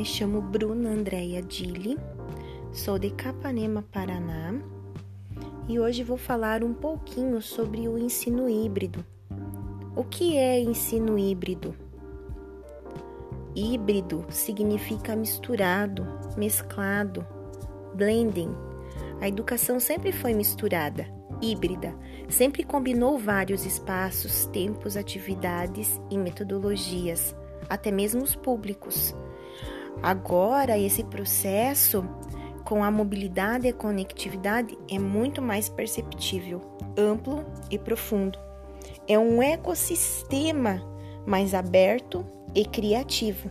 Me chamo Bruna Andréia Dili, sou de Capanema, Paraná, e hoje vou falar um pouquinho sobre o ensino híbrido. O que é ensino híbrido? Híbrido significa misturado, mesclado, blending. A educação sempre foi misturada, híbrida, sempre combinou vários espaços, tempos, atividades e metodologias, até mesmo os públicos. Agora, esse processo com a mobilidade e conectividade é muito mais perceptível, amplo e profundo. É um ecossistema mais aberto e criativo.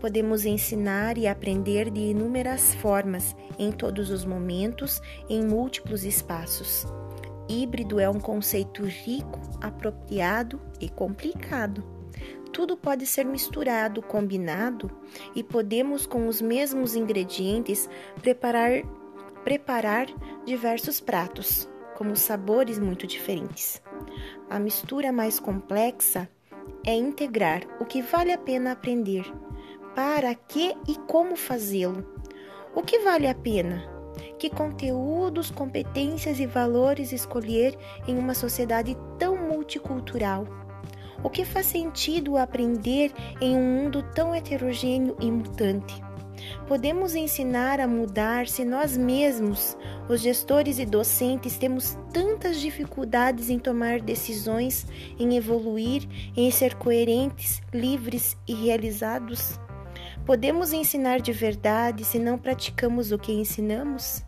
Podemos ensinar e aprender de inúmeras formas, em todos os momentos, em múltiplos espaços. Híbrido é um conceito rico, apropriado e complicado. Tudo pode ser misturado, combinado e podemos, com os mesmos ingredientes, preparar, preparar diversos pratos, com sabores muito diferentes. A mistura mais complexa é integrar o que vale a pena aprender, para que e como fazê-lo. O que vale a pena? Que conteúdos, competências e valores escolher em uma sociedade tão multicultural? O que faz sentido aprender em um mundo tão heterogêneo e mutante? Podemos ensinar a mudar se nós mesmos, os gestores e docentes, temos tantas dificuldades em tomar decisões, em evoluir, em ser coerentes, livres e realizados? Podemos ensinar de verdade se não praticamos o que ensinamos?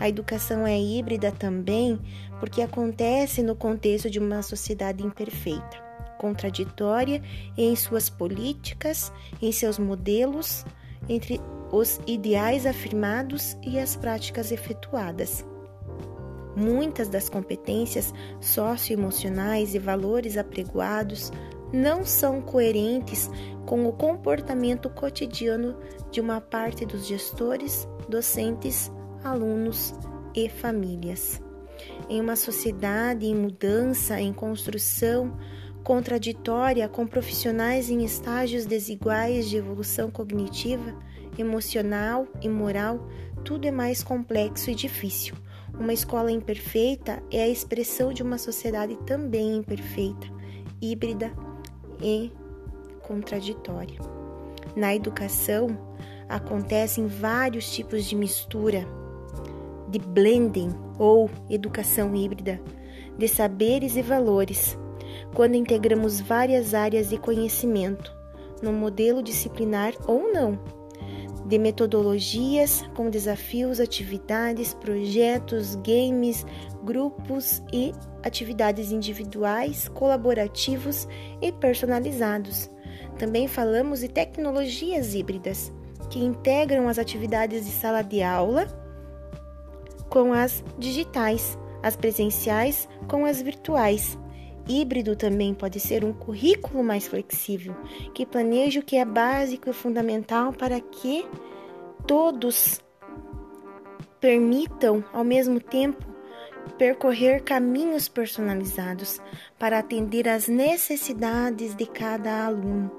A educação é híbrida também porque acontece no contexto de uma sociedade imperfeita contraditória em suas políticas, em seus modelos, entre os ideais afirmados e as práticas efetuadas. Muitas das competências socioemocionais e valores apregoados não são coerentes com o comportamento cotidiano de uma parte dos gestores, docentes, alunos e famílias. Em uma sociedade em mudança, em construção, contraditória com profissionais em estágios desiguais de evolução cognitiva, emocional e moral, tudo é mais complexo e difícil. Uma escola imperfeita é a expressão de uma sociedade também imperfeita, híbrida e contraditória. Na educação, acontecem vários tipos de mistura, de blending ou educação híbrida, de saberes e valores quando integramos várias áreas de conhecimento, no modelo disciplinar ou não, de metodologias com desafios, atividades, projetos, games, grupos e atividades individuais, colaborativos e personalizados. Também falamos de tecnologias híbridas, que integram as atividades de sala de aula com as digitais, as presenciais com as virtuais Híbrido também pode ser um currículo mais flexível, que planeje o que é básico e fundamental para que todos permitam, ao mesmo tempo, percorrer caminhos personalizados para atender às necessidades de cada aluno.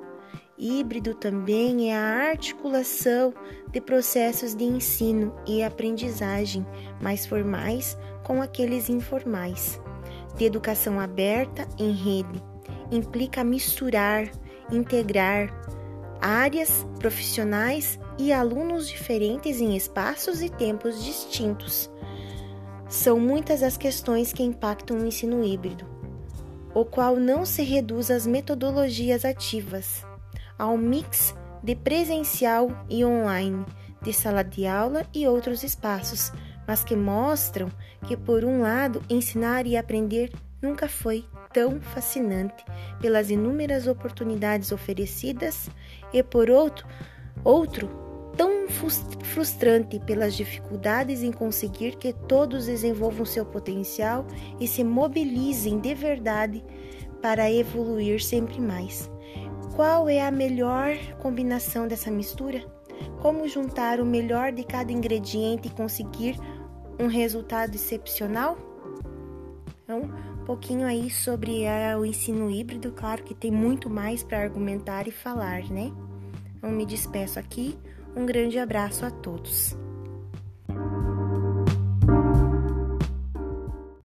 Híbrido também é a articulação de processos de ensino e aprendizagem mais formais com aqueles informais de educação aberta em rede implica misturar, integrar áreas profissionais e alunos diferentes em espaços e tempos distintos. São muitas as questões que impactam o ensino híbrido, o qual não se reduz às metodologias ativas, ao mix de presencial e online, de sala de aula e outros espaços, mas que mostram que, por um lado, ensinar e aprender nunca foi tão fascinante pelas inúmeras oportunidades oferecidas e, por outro, outro tão frustrante pelas dificuldades em conseguir que todos desenvolvam seu potencial e se mobilizem de verdade para evoluir sempre mais. Qual é a melhor combinação dessa mistura? Como juntar o melhor de cada ingrediente e conseguir um resultado excepcional? Então, um pouquinho aí sobre o ensino híbrido, claro que tem muito mais para argumentar e falar, né? Não me despeço aqui. Um grande abraço a todos.